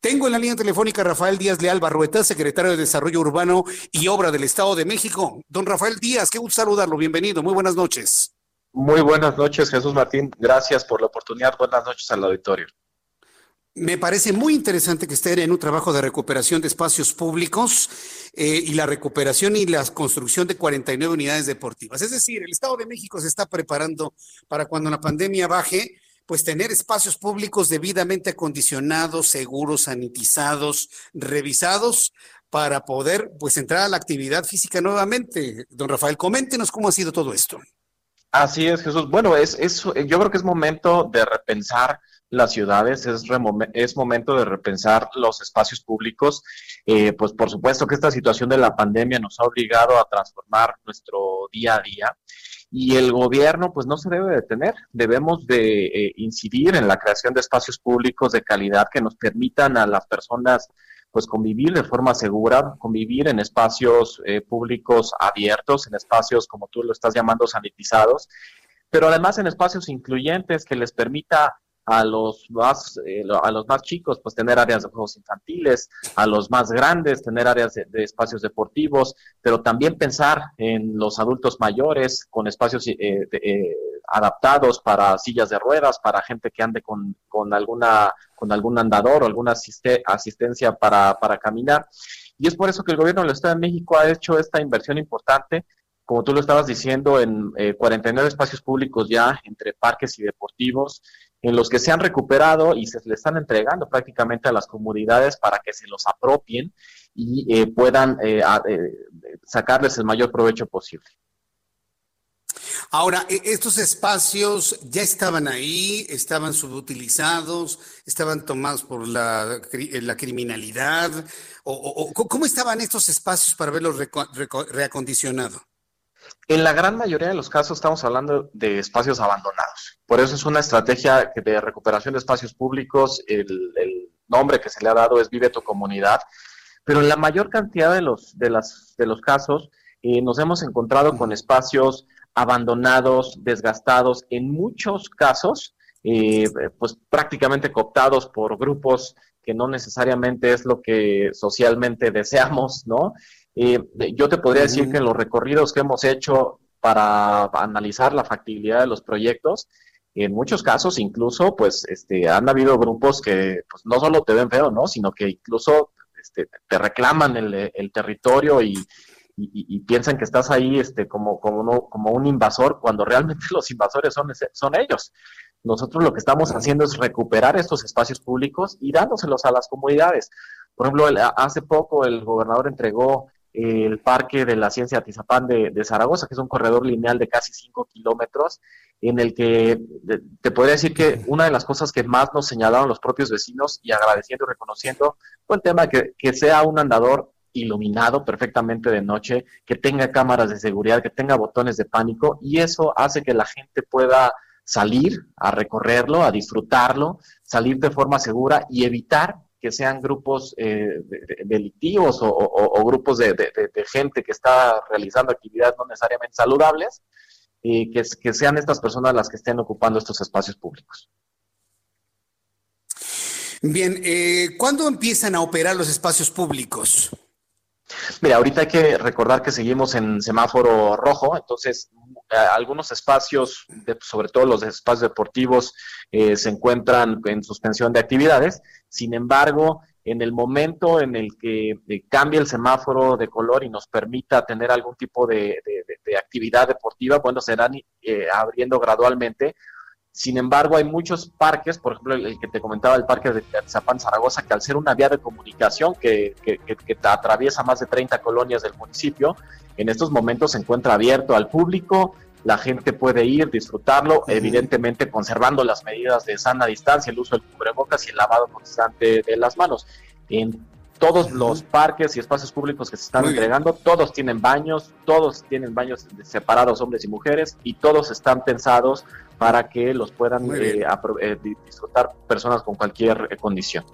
Tengo en la línea telefónica a Rafael Díaz Leal Barrueta, secretario de Desarrollo Urbano y Obra del Estado de México. Don Rafael Díaz, qué gusto saludarlo. Bienvenido. Muy buenas noches. Muy buenas noches, Jesús Martín. Gracias por la oportunidad. Buenas noches al auditorio. Me parece muy interesante que estén en un trabajo de recuperación de espacios públicos eh, y la recuperación y la construcción de 49 unidades deportivas. Es decir, el Estado de México se está preparando para cuando la pandemia baje, pues tener espacios públicos debidamente acondicionados, seguros, sanitizados, revisados para poder pues entrar a la actividad física nuevamente. Don Rafael, coméntenos cómo ha sido todo esto. Así es, Jesús. Bueno, es, es yo creo que es momento de repensar las ciudades, es, es momento de repensar los espacios públicos. Eh, pues por supuesto que esta situación de la pandemia nos ha obligado a transformar nuestro día a día y el gobierno pues no se debe detener, debemos de eh, incidir en la creación de espacios públicos de calidad que nos permitan a las personas pues convivir de forma segura, convivir en espacios eh, públicos abiertos, en espacios como tú lo estás llamando sanitizados, pero además en espacios incluyentes que les permita a los más eh, a los más chicos pues tener áreas de juegos infantiles a los más grandes tener áreas de, espacios deportivos pero también pensar en los adultos mayores con espacios eh, eh, adaptados para sillas de ruedas para gente que ande con, con alguna con algún andador o alguna asistencia para, para caminar. Y es por eso que el gobierno del Estado de México ha hecho esta inversión importante como tú lo estabas diciendo, en 49 espacios públicos ya, entre parques y deportivos, en los que se han recuperado y se le están entregando prácticamente a las comunidades para que se los apropien y eh, puedan eh, eh, sacarles el mayor provecho posible. Ahora, e, estos espacios ya estaban ahí, estaban subutilizados, estaban tomados por la, criminalidad, ¿cómo estaban estos espacios para verlos reacondicionados? En la gran mayoría de los casos estamos hablando de espacios abandonados. Por eso es una estrategia de recuperación de espacios públicos. El, nombre que se le ha dado es Vive tu comunidad. Pero en la mayor cantidad de los, casos eh, nos hemos encontrado con espacios abandonados, desgastados, en muchos casos, eh, pues prácticamente cooptados por grupos que no necesariamente es lo que socialmente deseamos, ¿no? Eh, yo te podría decir que en los recorridos que hemos hecho para analizar la factibilidad de los proyectos, en muchos casos incluso, pues, este, han habido grupos que pues, no solo te ven feo, ¿no? Sino que incluso este, te reclaman el, territorio y, piensan que estás ahí este, como, como, como un invasor, cuando realmente los invasores son, son ellos. Nosotros lo que estamos haciendo es recuperar estos espacios públicos y dándoselos a las comunidades. Por ejemplo, hace poco el gobernador entregó el Parque de la Ciencia Atizapán de, Zaragoza, que es un corredor lineal de casi 5 kilómetros, en el que te podría decir que una de las cosas que más nos señalaron los propios vecinos y agradeciendo y reconociendo fue el tema de que, sea un andador iluminado perfectamente de noche, que tenga cámaras de seguridad, que tenga botones de pánico y eso hace que la gente pueda salir a recorrerlo, a disfrutarlo, salir de forma segura y evitar que sean grupos eh, delictivos o, grupos de, gente que está realizando actividades no necesariamente saludables, y que, que sean estas personas las que estén ocupando estos espacios públicos. Bien, eh, ¿cuándo empiezan a operar los espacios públicos? Mira, ahorita hay que recordar que seguimos en semáforo rojo, entonces eh, algunos espacios, sobre todo los espacios deportivos, eh, se encuentran en suspensión de actividades. Sin embargo, en el momento en el que eh, cambie el semáforo de color y nos permita tener algún tipo de, actividad deportiva, bueno, serán abriendo gradualmente sin embargo, hay muchos parques, por ejemplo, el, que te comentaba, el parque de Zapán Zaragoza, que al ser una vía de comunicación que, atraviesa más de 30 colonias del municipio, en estos momentos se encuentra abierto al público, la gente puede ir, disfrutarlo, evidentemente conservando las medidas de sana distancia, el uso del cubrebocas y el lavado constante de las manos. En todos los parques y espacios públicos que se están entregando, todos tienen baños, todos tienen baños separados hombres y mujeres y todos están pensados para que los puedan eh, eh, disfrutar personas con cualquier eh, condición.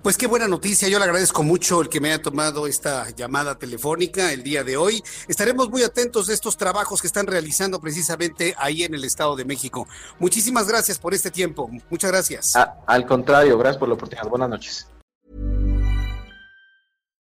Pues qué buena noticia, yo le agradezco mucho el que me haya tomado esta llamada telefónica el día de hoy. Estaremos muy atentos de estos trabajos que están realizando precisamente ahí en el Estado de México. Muchísimas gracias por este tiempo, muchas gracias. al contrario, gracias por la oportunidad. Buenas noches.